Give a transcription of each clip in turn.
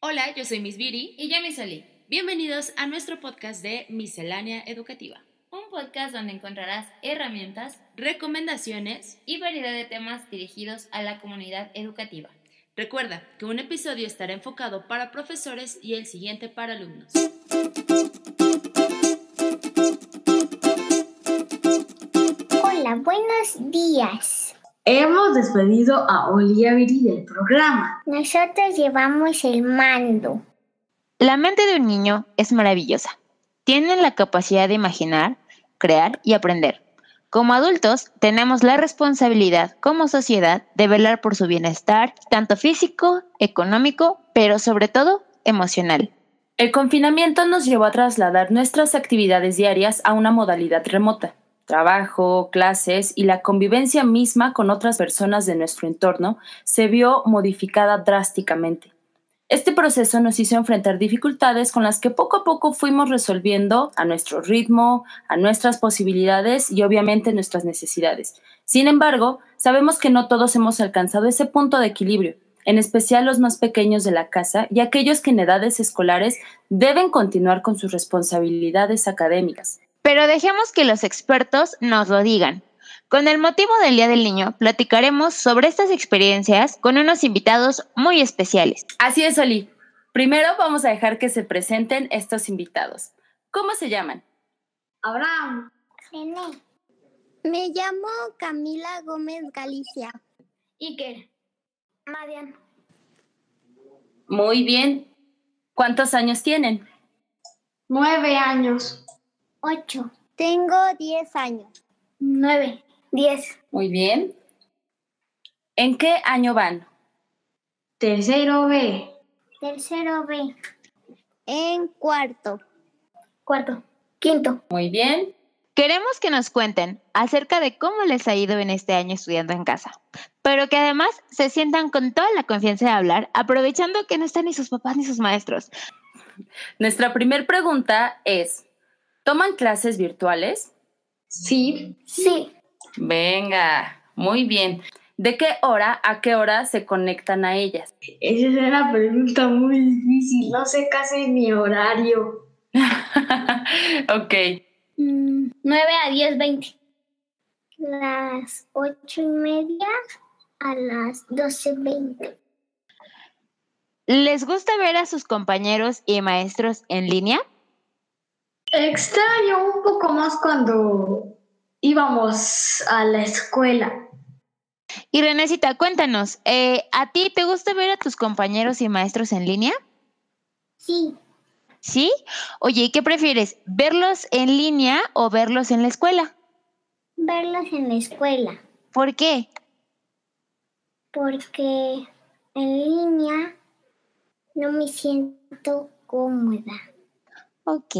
Hola, yo soy Miss Viri y yo Miss Oli. Bienvenidos a nuestro podcast de Miscelánea Educativa. Un podcast donde encontrarás herramientas, recomendaciones y variedad de temas dirigidos a la comunidad educativa. Recuerda que un episodio estará enfocado para profesores y el siguiente para alumnos. Hola, buenos días. Hemos despedido a Olivia Viri del programa. Nosotros llevamos el mando. La mente de un niño es maravillosa. Tienen la capacidad de imaginar, crear y aprender. Como adultos, tenemos la responsabilidad como sociedad de velar por su bienestar, tanto físico, económico, pero sobre todo emocional. El confinamiento nos llevó a trasladar nuestras actividades diarias a una modalidad remota trabajo, clases y la convivencia misma con otras personas de nuestro entorno se vio modificada drásticamente. Este proceso nos hizo enfrentar dificultades con las que poco a poco fuimos resolviendo a nuestro ritmo, a nuestras posibilidades y obviamente nuestras necesidades. Sin embargo, sabemos que no todos hemos alcanzado ese punto de equilibrio, en especial los más pequeños de la casa y aquellos que en edades escolares deben continuar con sus responsabilidades académicas. Pero dejemos que los expertos nos lo digan. Con el motivo del Día del Niño, platicaremos sobre estas experiencias con unos invitados muy especiales. Así es, Oli. Primero vamos a dejar que se presenten estos invitados. ¿Cómo se llaman? Abraham. René. Me llamo Camila Gómez Galicia. Iker. Marian. Muy bien. ¿Cuántos años tienen? Nueve años. Ocho. Tengo diez años. Nueve. Diez. Muy bien. ¿En qué año van? Tercero B. Tercero B. En cuarto. Cuarto. Quinto. Muy bien. Queremos que nos cuenten acerca de cómo les ha ido en este año estudiando en casa, pero que además se sientan con toda la confianza de hablar, aprovechando que no están ni sus papás ni sus maestros. Nuestra primera pregunta es, ¿toman clases virtuales? Sí. Sí. Venga, muy bien. ¿De qué hora a qué hora se conectan a ellas? Esa es una pregunta muy difícil. No sé casi mi horario. ok. Mm, nueve a diez, veinte. Las ocho y media a las doce veinte. ¿Les gusta ver a sus compañeros y maestros en línea? Extraño un poco más cuando íbamos a la escuela. Y Renécita, cuéntanos, eh, ¿a ti te gusta ver a tus compañeros y maestros en línea? Sí. ¿Sí? Oye, ¿y qué prefieres? ¿Verlos en línea o verlos en la escuela? Verlos en la escuela. ¿Por qué? Porque en línea no me siento cómoda. Ok.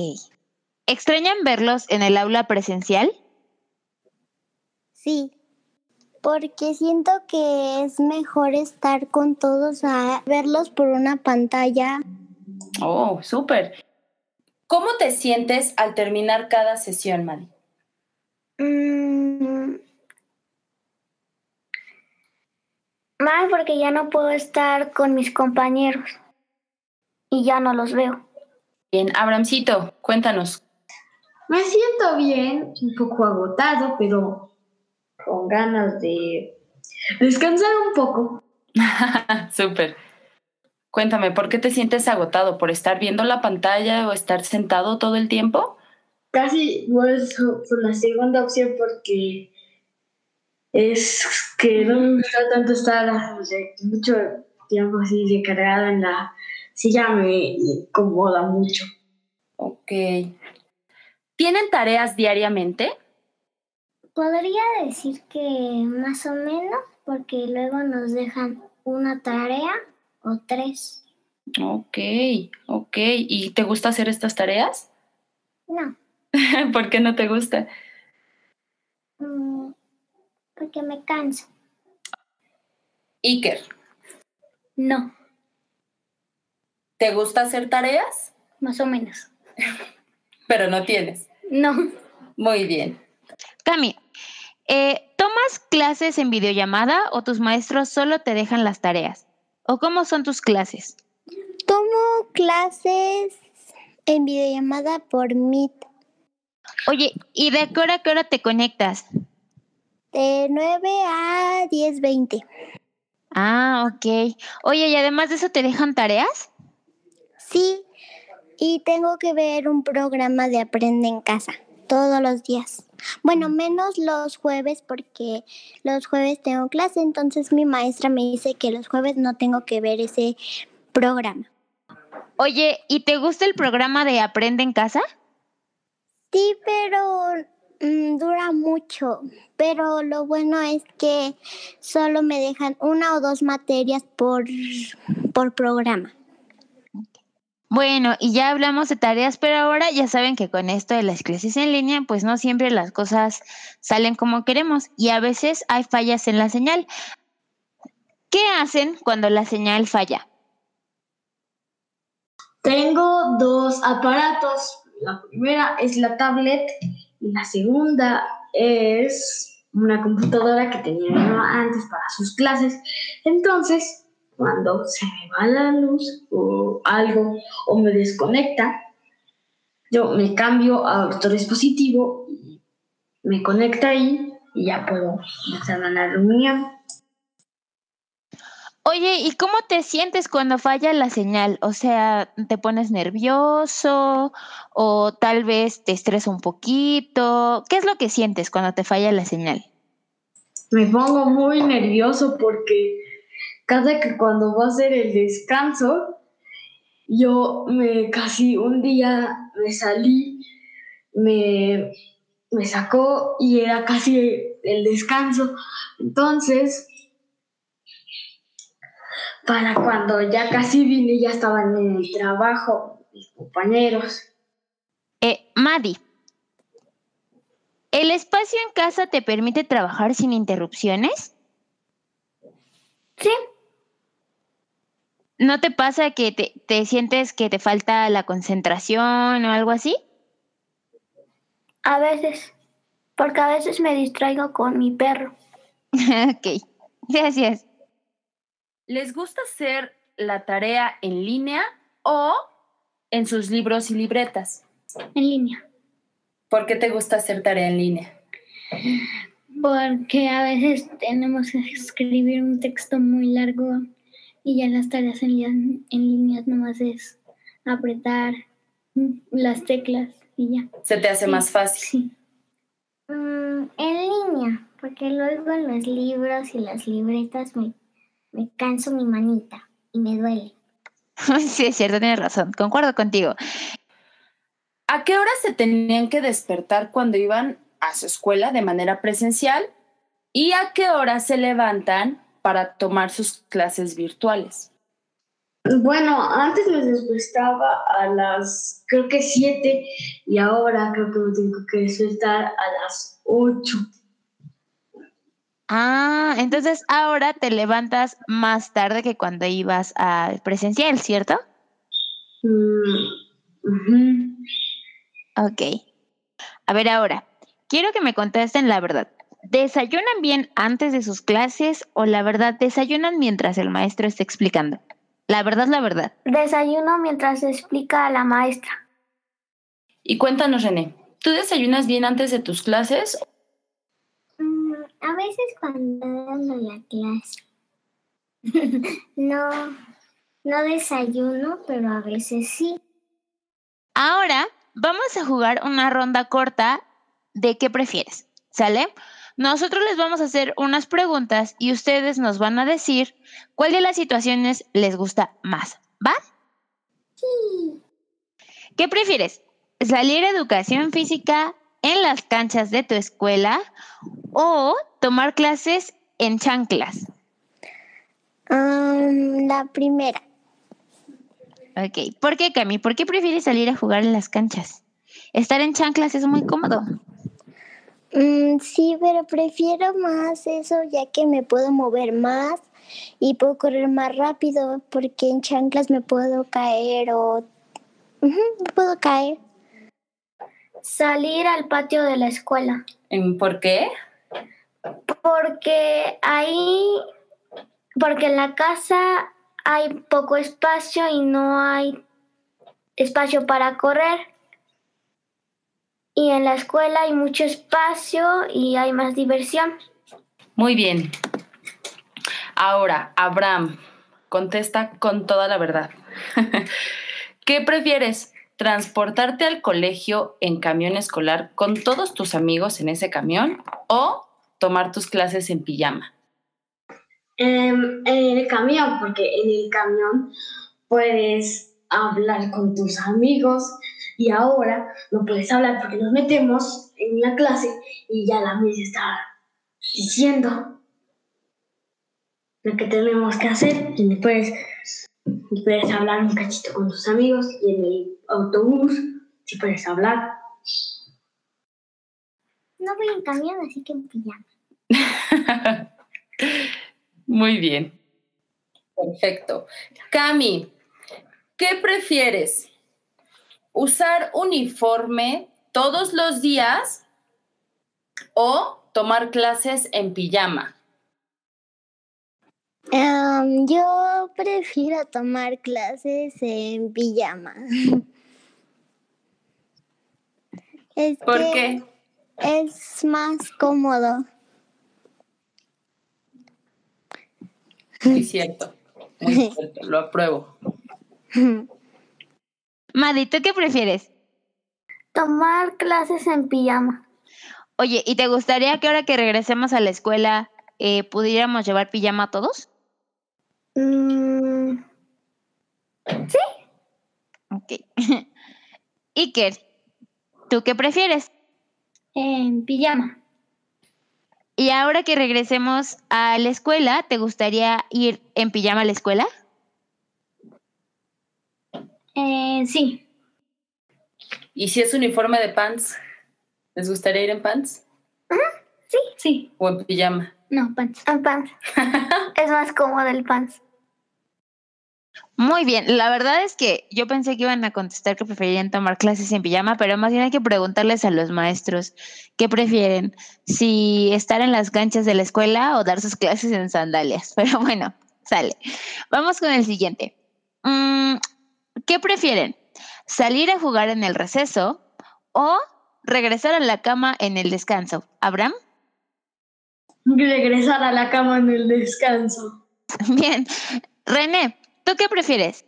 ¿Extrañan verlos en el aula presencial? Sí. Porque siento que es mejor estar con todos a verlos por una pantalla. Oh, súper. ¿Cómo te sientes al terminar cada sesión, Madi? Mm, Mal porque ya no puedo estar con mis compañeros y ya no los veo. Bien, Abramcito, cuéntanos. Me siento bien, un poco agotado, pero con ganas de descansar un poco. Súper. Cuéntame, ¿por qué te sientes agotado? ¿Por estar viendo la pantalla o estar sentado todo el tiempo? Casi pues por la segunda opción porque es que no me gusta tanto estar o sea, mucho tiempo así recargado en la silla me incomoda mucho. Ok. ¿Tienen tareas diariamente? Podría decir que más o menos, porque luego nos dejan una tarea o tres. Ok, ok. ¿Y te gusta hacer estas tareas? No, ¿Por qué no te gusta? mm, porque me canso. Iker, No, ¿te gusta hacer tareas? más o menos. Pero no tienes. No, Muy bien. Cami, eh, ¿tomas clases en videollamada o tus maestros solo te dejan las tareas? ¿O cómo son tus clases? Tomo clases en videollamada por Meet. Oye, ¿y de qué hora a qué hora te conectas? De 9 a 10.20. Ah, ok. Oye, ¿y además de eso te dejan tareas? Sí, y tengo que ver un programa de Aprende en casa todos los días. Bueno, menos los jueves porque los jueves tengo clase, entonces mi maestra me dice que los jueves no tengo que ver ese programa. Oye, ¿y te gusta el programa de Aprende en casa? Sí, pero mm, dura mucho. Pero lo bueno es que solo me dejan una o dos materias por, por programa. Bueno, y ya hablamos de tareas, pero ahora ya saben que con esto de las clases en línea, pues no siempre las cosas salen como queremos y a veces hay fallas en la señal. ¿Qué hacen cuando la señal falla? Tengo dos aparatos. La primera es la tablet y la segunda es una computadora que tenía antes para sus clases. Entonces, cuando se me va la luz o algo o me desconecta, yo me cambio a otro dispositivo y me conecta ahí y ya puedo hacer la reunión. Oye, ¿y cómo te sientes cuando falla la señal? O sea, ¿te pones nervioso o tal vez te estresa un poquito? ¿Qué es lo que sientes cuando te falla la señal? Me pongo muy nervioso porque cada que cuando va a ser el descanso, yo me casi un día me salí, me, me sacó y era casi el descanso. Entonces, para cuando ya casi vine, ya estaban en el trabajo mis compañeros. Eh, Madi, ¿el espacio en casa te permite trabajar sin interrupciones? Sí. ¿No te pasa que te, te sientes que te falta la concentración o algo así? A veces, porque a veces me distraigo con mi perro. ok, gracias. ¿Les gusta hacer la tarea en línea o en sus libros y libretas? En línea. ¿Por qué te gusta hacer tarea en línea? Porque a veces tenemos que escribir un texto muy largo y ya las tareas en, línea, en líneas nomás es apretar las teclas y ya. ¿Se te hace Sí, más fácil? Sí. Mm, en línea, porque luego en los libros y las libretas me, me canso mi manita y me duele. sí, es cierto, tienes razón, concuerdo contigo. ¿A qué hora se tenían que despertar cuando iban a su escuela de manera presencial? ¿Y a qué hora se levantan para tomar sus clases virtuales? Bueno, antes me despertaba a las, creo que 7 y ahora creo que me tengo que despertar a las 8. Ah, entonces ahora te levantas más tarde que cuando ibas a presencial, ¿cierto? Mm. Ok. A ver ahora, quiero que me contesten la verdad. ¿Desayunan bien antes de sus clases o la verdad desayunan mientras el maestro está explicando? La verdad, la verdad. Desayuno mientras explica a la maestra. Y cuéntanos, René, ¿tú desayunas bien antes de tus clases? Mm, a veces cuando dando la clase. no, no desayuno, pero a veces sí. Ahora vamos a jugar una ronda corta de qué prefieres, ¿sale? Nosotros les vamos a hacer unas preguntas y ustedes nos van a decir cuál de las situaciones les gusta más, ¿va? Sí. ¿Qué prefieres? ¿Salir a educación física en las canchas de tu escuela o tomar clases en chanclas? la primera. Ok, ¿por qué, Cami? ¿Por qué prefieres salir a jugar en las canchas? Estar en chanclas es muy cómodo. Mm, sí, pero prefiero más eso ya que me puedo mover más y puedo correr más rápido porque en chanclas me puedo caer o me puedo caer. Salir al patio de la escuela ¿En ¿Por qué? porque ahí porque en la casa hay poco espacio y no hay espacio para correr. Y en la escuela hay mucho espacio y hay más diversión. Muy bien. Ahora, Abraham, contesta con toda la verdad. ¿Qué prefieres? ¿Transportarte al colegio en camión escolar con todos tus amigos en ese camión o tomar tus clases en pijama? Em, en el camión, porque en el camión puedes hablar con tus amigos y ahora no puedes hablar porque nos metemos en la clase y ya la misa está diciendo lo que tenemos que hacer y después puedes hablar un cachito con tus amigos y en el autobús si puedes hablar. No voy en camión, así que en pijama. Muy bien. Perfecto. Cami, ¿qué prefieres? ¿Usar uniforme todos los días o tomar clases en pijama? Em, yo prefiero tomar clases en pijama. Es ¿Por que qué? Es más cómodo. Muy cierto. Muy cierto. Lo apruebo. Madi, ¿tú qué prefieres? Tomar clases en pijama. Oye, ¿y te gustaría que ahora que regresemos a la escuela eh, pudiéramos llevar pijama todos? Mm, Ok. Iker, ¿tú qué prefieres? en pijama. Y ahora que regresemos a la escuela, ¿te gustaría ir en pijama a la escuela? Eh, sí. ¿Y si es uniforme de pants? ¿Les gustaría ir en pants Sí. Sí. o en pijama? No, pants. En pants. es más cómodo el pants. Muy bien, la verdad es que yo pensé que iban a contestar que preferirían tomar clases en pijama, pero más bien hay que preguntarles a los maestros qué prefieren, si estar en las canchas de la escuela o dar sus clases en sandalias. Pero bueno, sale. Vamos con el siguiente. Mm, ¿Qué prefieren? ¿Salir a jugar en el receso o regresar a la cama en el descanso? ¿Abraham? Regresar a la cama en el descanso. Bien. René, ¿tú qué prefieres?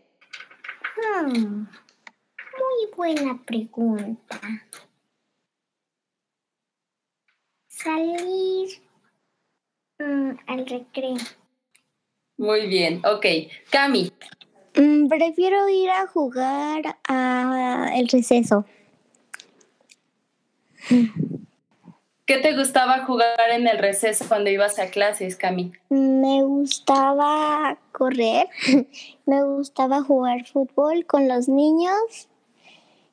Hmm, Muy buena pregunta. Salir mm, al recreo. Muy bien. Ok. Cami, Mm, prefiero ir a jugar a el receso. ¿qué te gustaba jugar en el receso cuando ibas a clases, Cami? Me gustaba correr, me gustaba jugar fútbol con los niños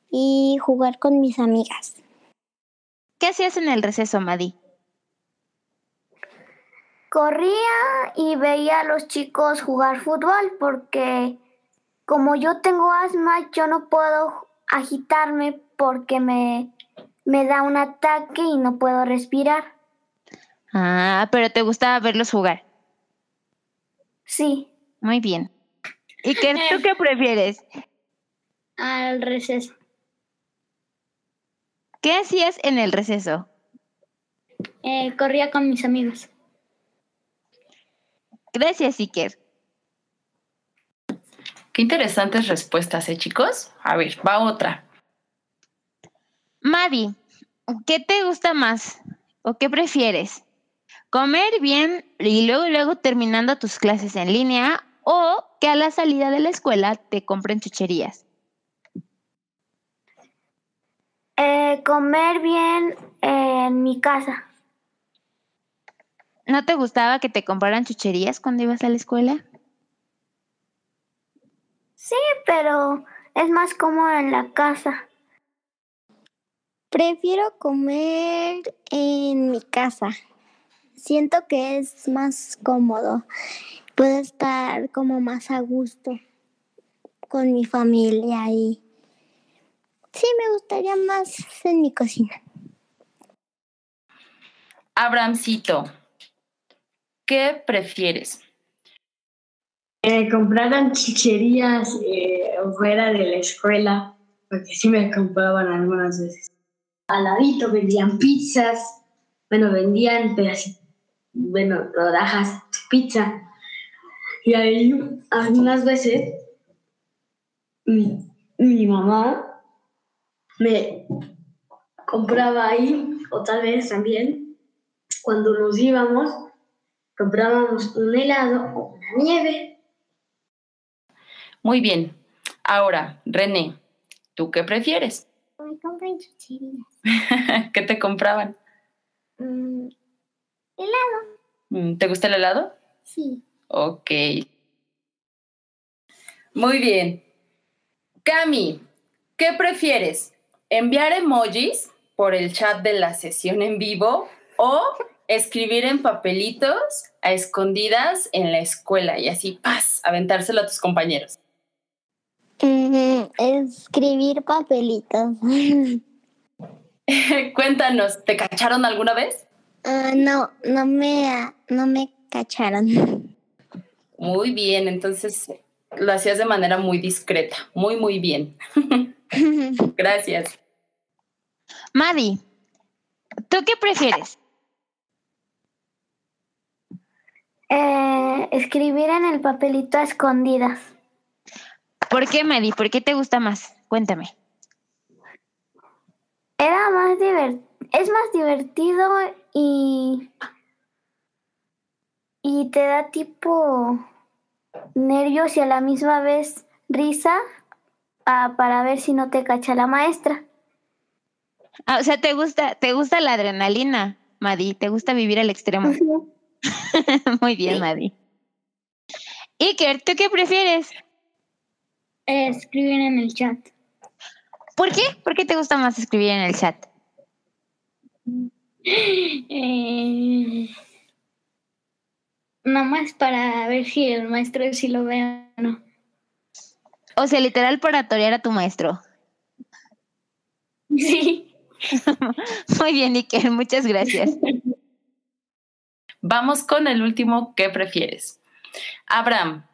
y jugar con mis amigas. ¿Qué hacías en el receso, Madi? Corría y veía a los chicos jugar fútbol porque como yo tengo asma, yo no puedo agitarme porque me, me da un ataque y no puedo respirar. Ah, pero te gustaba verlos jugar. Sí, Muy bien. ¿Y qué, tú qué prefieres? al receso. ¿Qué hacías en el receso? Eh, corría con mis amigos. Gracias, Iker. Qué interesantes respuestas, ¿eh, chicos? A ver, va otra. Madi, ¿qué te gusta más o qué prefieres? ¿Comer bien y luego luego terminando tus clases en línea o que a la salida de la escuela te compren chucherías? Eh, comer bien en mi casa. ¿No te gustaba que te compraran chucherías cuando ibas a la escuela? Sí, pero es más cómodo en la casa. Prefiero comer en mi casa. Siento que es más cómodo. Puedo estar como más a gusto con mi familia y sí me gustaría más en mi cocina. Abramcito, ¿qué prefieres? Me compraran chicherías eh, fuera de la escuela, porque sí me compraban algunas veces. Al ladito vendían pizzas, bueno, vendían pedacitos, bueno, rodajas de pizza. Y ahí algunas veces mi, mi mamá me compraba ahí, o tal vez también, cuando nos íbamos, comprábamos un helado o una nieve. Muy bien. Ahora, René, ¿tú qué prefieres? Me compran chucherías. ¿Qué te compraban? Mm, helado, Mm, ¿Te gusta el helado? sí. Ok. Muy bien. Cami, ¿qué prefieres? ¿Enviar emojis por el chat de la sesión en vivo o escribir en papelitos a escondidas en la escuela y así, paz, aventárselo a tus compañeros? Escribir papelitos. Cuéntanos, ¿te cacharon alguna vez? Ah, no, no me, no me cacharon. Muy bien, entonces lo hacías de manera muy discreta, muy, muy bien. Gracias. Madi, ¿tú qué prefieres? Eh, escribir en el papelito a escondidas. ¿Por qué, Madi? ¿Por qué te gusta más? Cuéntame. Era más es más divertido y y te da tipo nervios y a la misma vez risa ah, para ver si no te cacha la maestra. Ah, o sea, ¿te gusta, te gusta la adrenalina, Madi? ¿Te gusta vivir al extremo? Muy bien, Madi. Iker, ¿tú qué prefieres? Escribir en el chat. ¿Por qué? ¿Por qué te gusta más escribir en el chat? Eh, nomás para ver si el maestro sí lo ve o no. O sea, literal para torear a tu maestro. Sí. Muy bien, Iker, muchas gracias. Vamos con el último, ¿qué prefieres? Abraham,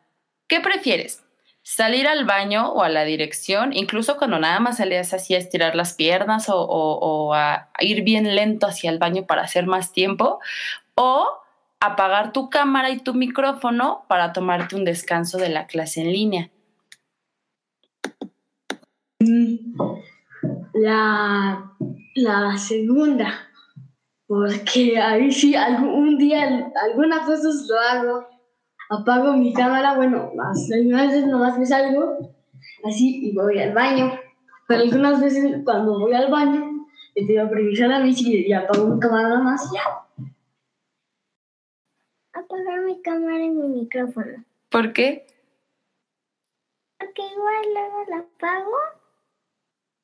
¿qué prefieres? ¿Salir al baño o a la dirección, incluso cuando nada más salías así a estirar las piernas o, a, ir bien lento hacia el baño para hacer más tiempo? ¿O apagar tu cámara y tu micrófono para tomarte un descanso de la clase en línea? La, la segunda, porque ahí sí, algún día, algunas veces lo hago, apago mi cámara, bueno, algunas veces nomás me salgo así y voy al baño, pero algunas veces cuando voy al baño le pido permiso a la bici y apago mi cámara más y ya. Apagar mi cámara y mi micrófono. ¿Por qué? Porque igual luego la apago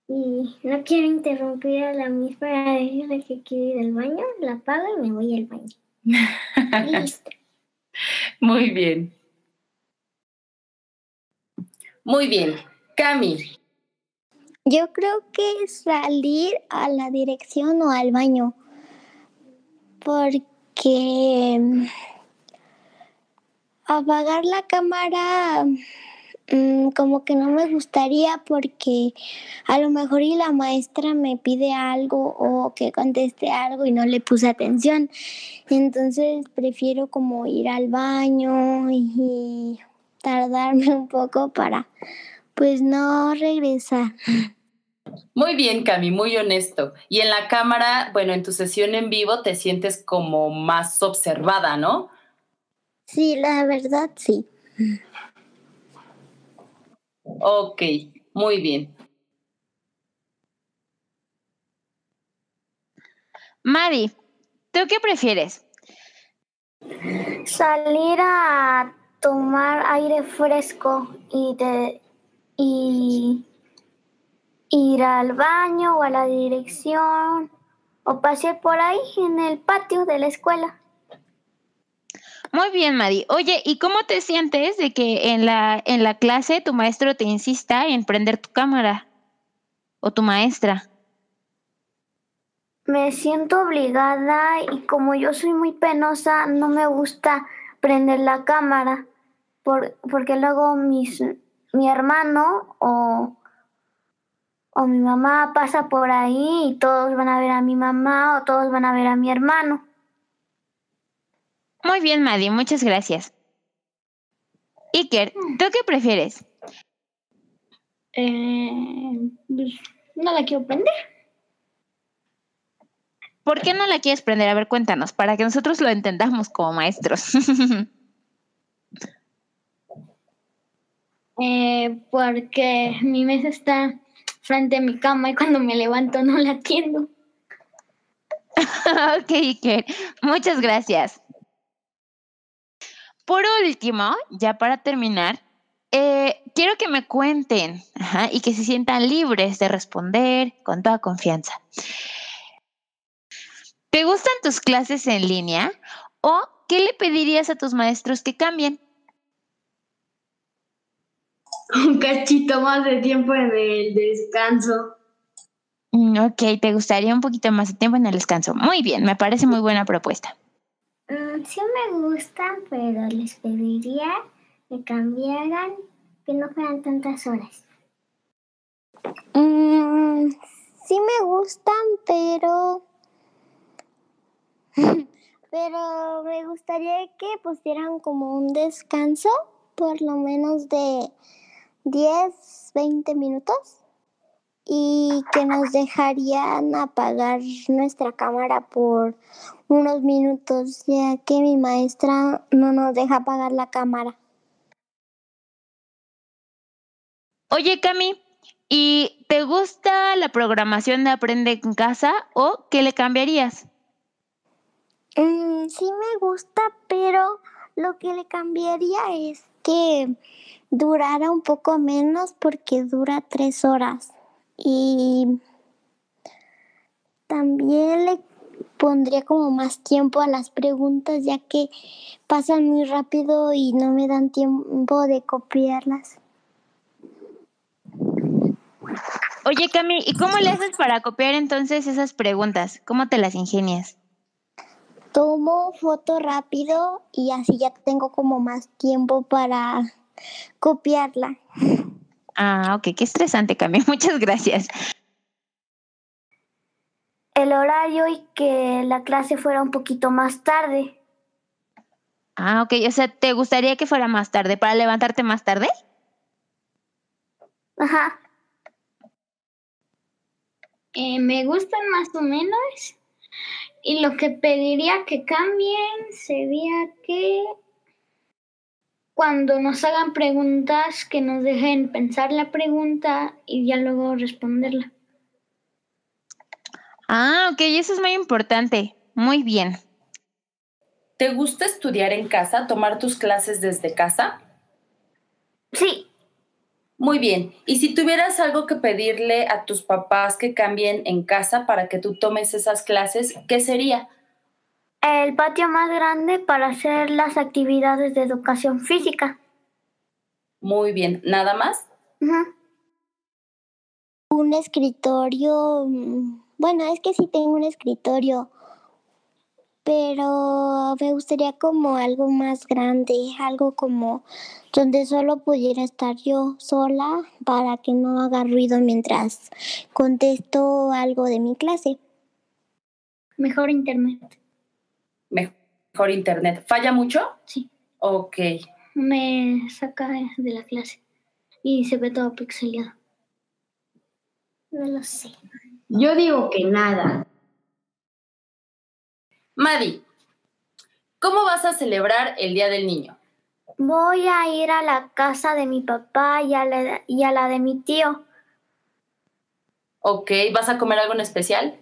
y no quiero interrumpir a la misma para decirle que quiero ir al baño. La apago y me voy al baño. Listo. Muy bien. Muy bien. Cami, Yo creo que salir a la dirección o al baño. Porque mm, apagar la cámara mm, como que no me gustaría porque a lo mejor y la maestra me pide algo o que conteste algo y no le puse atención. Entonces prefiero como ir al baño y tardarme un poco para pues no regresar. Muy bien, Cami, muy honesto. Y en la cámara, bueno, en tu sesión en vivo te sientes como más observada, ¿no? Sí, la verdad sí. Ok, muy bien. Madi, ¿tú qué prefieres? Salir a tomar aire fresco y de y ir al baño o a la dirección o pasear por ahí en el patio de la escuela. Muy bien, Madi. Oye, ¿y cómo te sientes de que en la, en la clase tu maestro te insista en prender tu cámara? ¿O tu maestra? Me siento obligada y como yo soy muy penosa, no me gusta prender la cámara por, porque luego mis, mi hermano o, o mi mamá pasa por ahí y todos van a ver a mi mamá o todos van a ver a mi hermano. Muy bien, Maddie, muchas gracias. Iker, ¿tú qué prefieres? Eh, pues, no la quiero prender. ¿Por qué no la quieres prender? A ver, cuéntanos, para que nosotros lo entendamos como maestros. Eh, porque mi mesa está frente a mi cama y cuando me levanto no la atiendo. ok, Iker, muchas gracias. Por último, ya para terminar, eh, quiero que me cuenten ajá, y que se sientan libres de responder con toda confianza. ¿Te gustan tus clases en línea o qué le pedirías a tus maestros que cambien? Un cachito más de tiempo en el descanso. Mm, Ok, te gustaría un poquito más de tiempo en el descanso. Muy bien, me parece muy buena propuesta. Sí me gustan, pero les pediría que cambiaran, que no fueran tantas horas. Mm, sí me gustan, pero... pero me gustaría que pusieran como un descanso, por lo menos de 10, 20 minutos. Y que nos dejarían apagar nuestra cámara por unos minutos, ya que mi maestra no nos deja apagar la cámara. Oye, Cami, ¿y te gusta la programación de Aprende en casa o qué le cambiarías? Mm, sí me gusta, pero lo que le cambiaría es que durara un poco menos porque dura tres horas. Y también le pondría como más tiempo a las preguntas ya que pasan muy rápido y no me dan tiempo de copiarlas. Oye, Cami, ¿y cómo le haces para copiar entonces esas preguntas? ¿Cómo te las ingenias? Tomo foto rápido y así ya tengo como más tiempo para copiarla. Ah, ok, qué estresante, Cami. Muchas gracias. El horario y que la clase fuera un poquito más tarde. Ah, ok, o sea, ¿te gustaría que fuera más tarde para levantarte más tarde? Ajá. Eh, me gustan más o menos. Y lo que pediría que cambien sería que cuando nos hagan preguntas, que nos dejen pensar la pregunta y ya luego responderla. Ah, ok, eso es muy importante. Muy bien. ¿Te gusta estudiar en casa, tomar tus clases desde casa? Sí, Muy bien. ¿Y si tuvieras algo que pedirle a tus papás que cambien en casa para que tú tomes esas clases, qué sería? El patio más grande para hacer las actividades de educación física. Muy bien. ¿Nada más? Un escritorio, mm, bueno, es que sí tengo un escritorio, pero me gustaría como algo más grande, algo como donde solo pudiera estar yo sola para que no haga ruido mientras contesto algo de mi clase. Mejor internet. Mejor internet. ¿Falla mucho? Sí. Ok. Me saca de la clase. Y se ve todo pixeleado. No lo sé. Yo digo que nada. Madi, ¿cómo vas a celebrar el Día del Niño? Voy a ir a la casa de mi papá y a la, y a la de mi tío. Ok, ¿vas a comer algo en especial?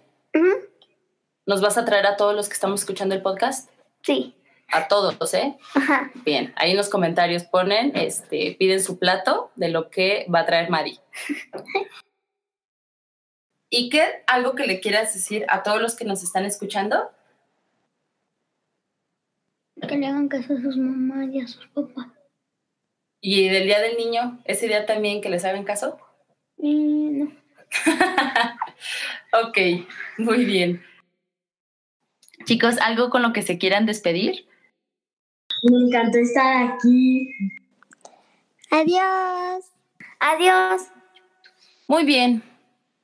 ¿Nos vas a traer a todos los que estamos escuchando el podcast? Sí. A todos, ¿eh? Ajá. Bien, ahí en los comentarios ponen, este, piden su plato de lo que va a traer Madi. ¿Y qué? ¿Algo que le quieras decir a todos los que nos están escuchando? Que le hagan caso a sus mamás y a sus papás. ¿Y del Día del Niño, ese día también que les hagan caso? Y no. ok, muy bien. Chicos, ¿algo con lo que se quieran despedir? Me encantó estar aquí. Adiós. Adiós. Muy bien.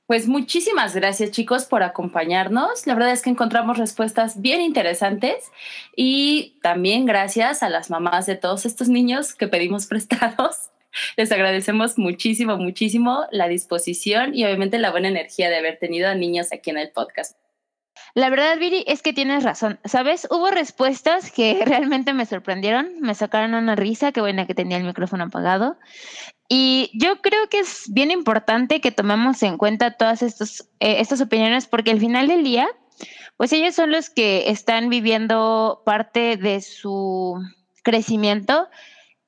Pues muchísimas gracias chicos por acompañarnos. La verdad es que encontramos respuestas bien interesantes y también gracias a las mamás de todos estos niños que pedimos prestados. Les agradecemos muchísimo, muchísimo la disposición y obviamente la buena energía de haber tenido a niños aquí en el podcast. La verdad, Viri, es que tienes razón. ¿Sabes? Hubo respuestas que realmente me sorprendieron, me sacaron una risa, qué buena que tenía el micrófono apagado. Y yo creo que es bien importante que tomemos en cuenta todas estos, eh, estas opiniones porque al final del día, pues ellos son los que están viviendo parte de su crecimiento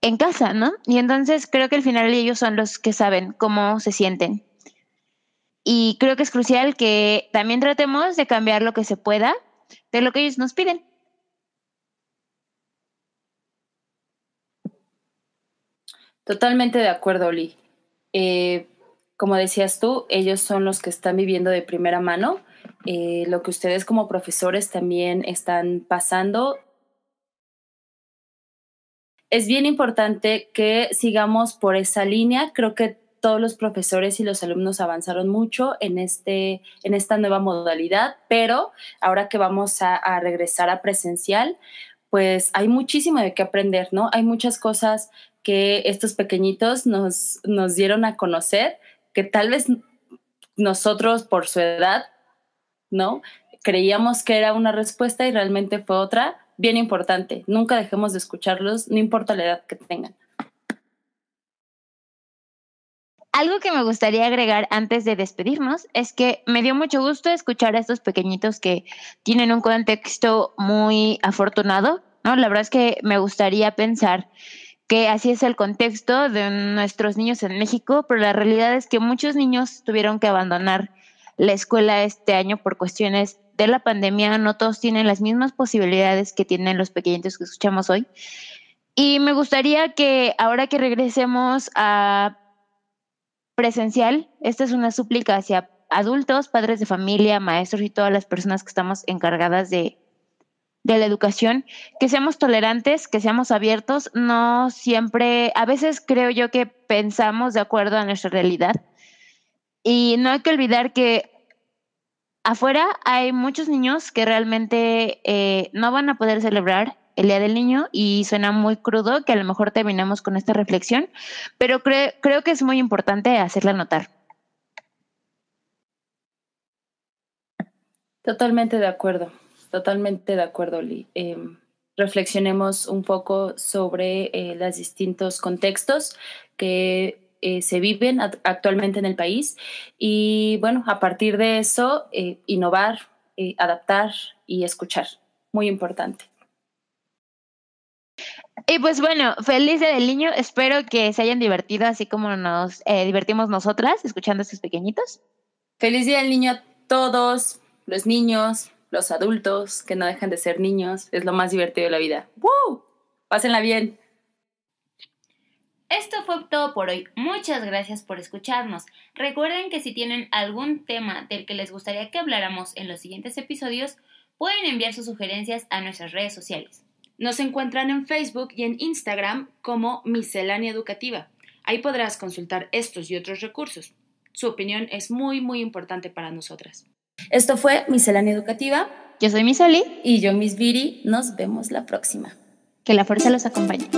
en casa, ¿no? Y entonces creo que al final ellos son los que saben cómo se sienten. Y creo que es crucial que también tratemos de cambiar lo que se pueda de lo que ellos nos piden. Totalmente de acuerdo, Oli. Eh, como decías tú, ellos son los que están viviendo de primera mano eh, lo que ustedes como profesores también están pasando. Es bien importante que sigamos por esa línea. Creo que todos los profesores y los alumnos avanzaron mucho en, este, en esta nueva modalidad, pero ahora que vamos a, regresar a presencial, pues hay muchísimo de qué aprender, ¿no? Hay muchas cosas que estos pequeñitos nos, nos dieron a conocer, que tal vez nosotros por su edad, ¿no? Creíamos que era una respuesta y realmente fue otra, bien importante. Nunca dejemos de escucharlos, no importa la edad que tengan. Algo que me gustaría agregar antes de despedirnos es que me dio mucho gusto escuchar a estos pequeñitos que tienen un contexto muy afortunado, ¿no? La verdad es que me gustaría pensar que así es el contexto de nuestros niños en México, pero la realidad es que muchos niños tuvieron que abandonar la escuela este año por cuestiones de la pandemia. No todos tienen las mismas posibilidades que tienen los pequeñitos que escuchamos hoy. Y me gustaría que ahora que regresemos a presencial, esta es una súplica hacia adultos, padres de familia, maestros y todas las personas que estamos encargadas de la educación, que seamos tolerantes, que seamos abiertos, no siempre, a veces creo yo que pensamos de acuerdo a nuestra realidad. Y no hay que olvidar que afuera hay muchos niños que realmente eh, no van a poder celebrar el Día del Niño y suena muy crudo que a lo mejor terminamos con esta reflexión, pero creo que es muy importante hacerla notar. Totalmente de acuerdo. Totalmente de acuerdo, Lee. Em, reflexionemos un poco sobre eh, los distintos contextos que eh, se viven actualmente en el país y, bueno, a partir de eso, eh, innovar, adaptar y escuchar. Muy importante. Y pues bueno, feliz día del niño. Espero que se hayan divertido así como nos divertimos nosotras escuchando a estos pequeñitos. Feliz día del niño a todos los niños, los adultos que no dejan de ser niños, es lo más divertido de la vida. ¡Woo! Pásenla bien. Esto fue todo por hoy. Muchas gracias por escucharnos. Recuerden que si tienen algún tema del que les gustaría que habláramos en los siguientes episodios, pueden enviar sus sugerencias a nuestras redes sociales. Nos encuentran en Facebook y en Instagram como Miscelánea Educativa. Ahí podrás consultar estos y otros recursos. Su opinión es muy, muy importante para nosotras. Esto fue Miscelánea Educativa. Yo soy Misoli. Y yo, Miss Viri. Nos vemos la próxima. Que la fuerza los acompañe.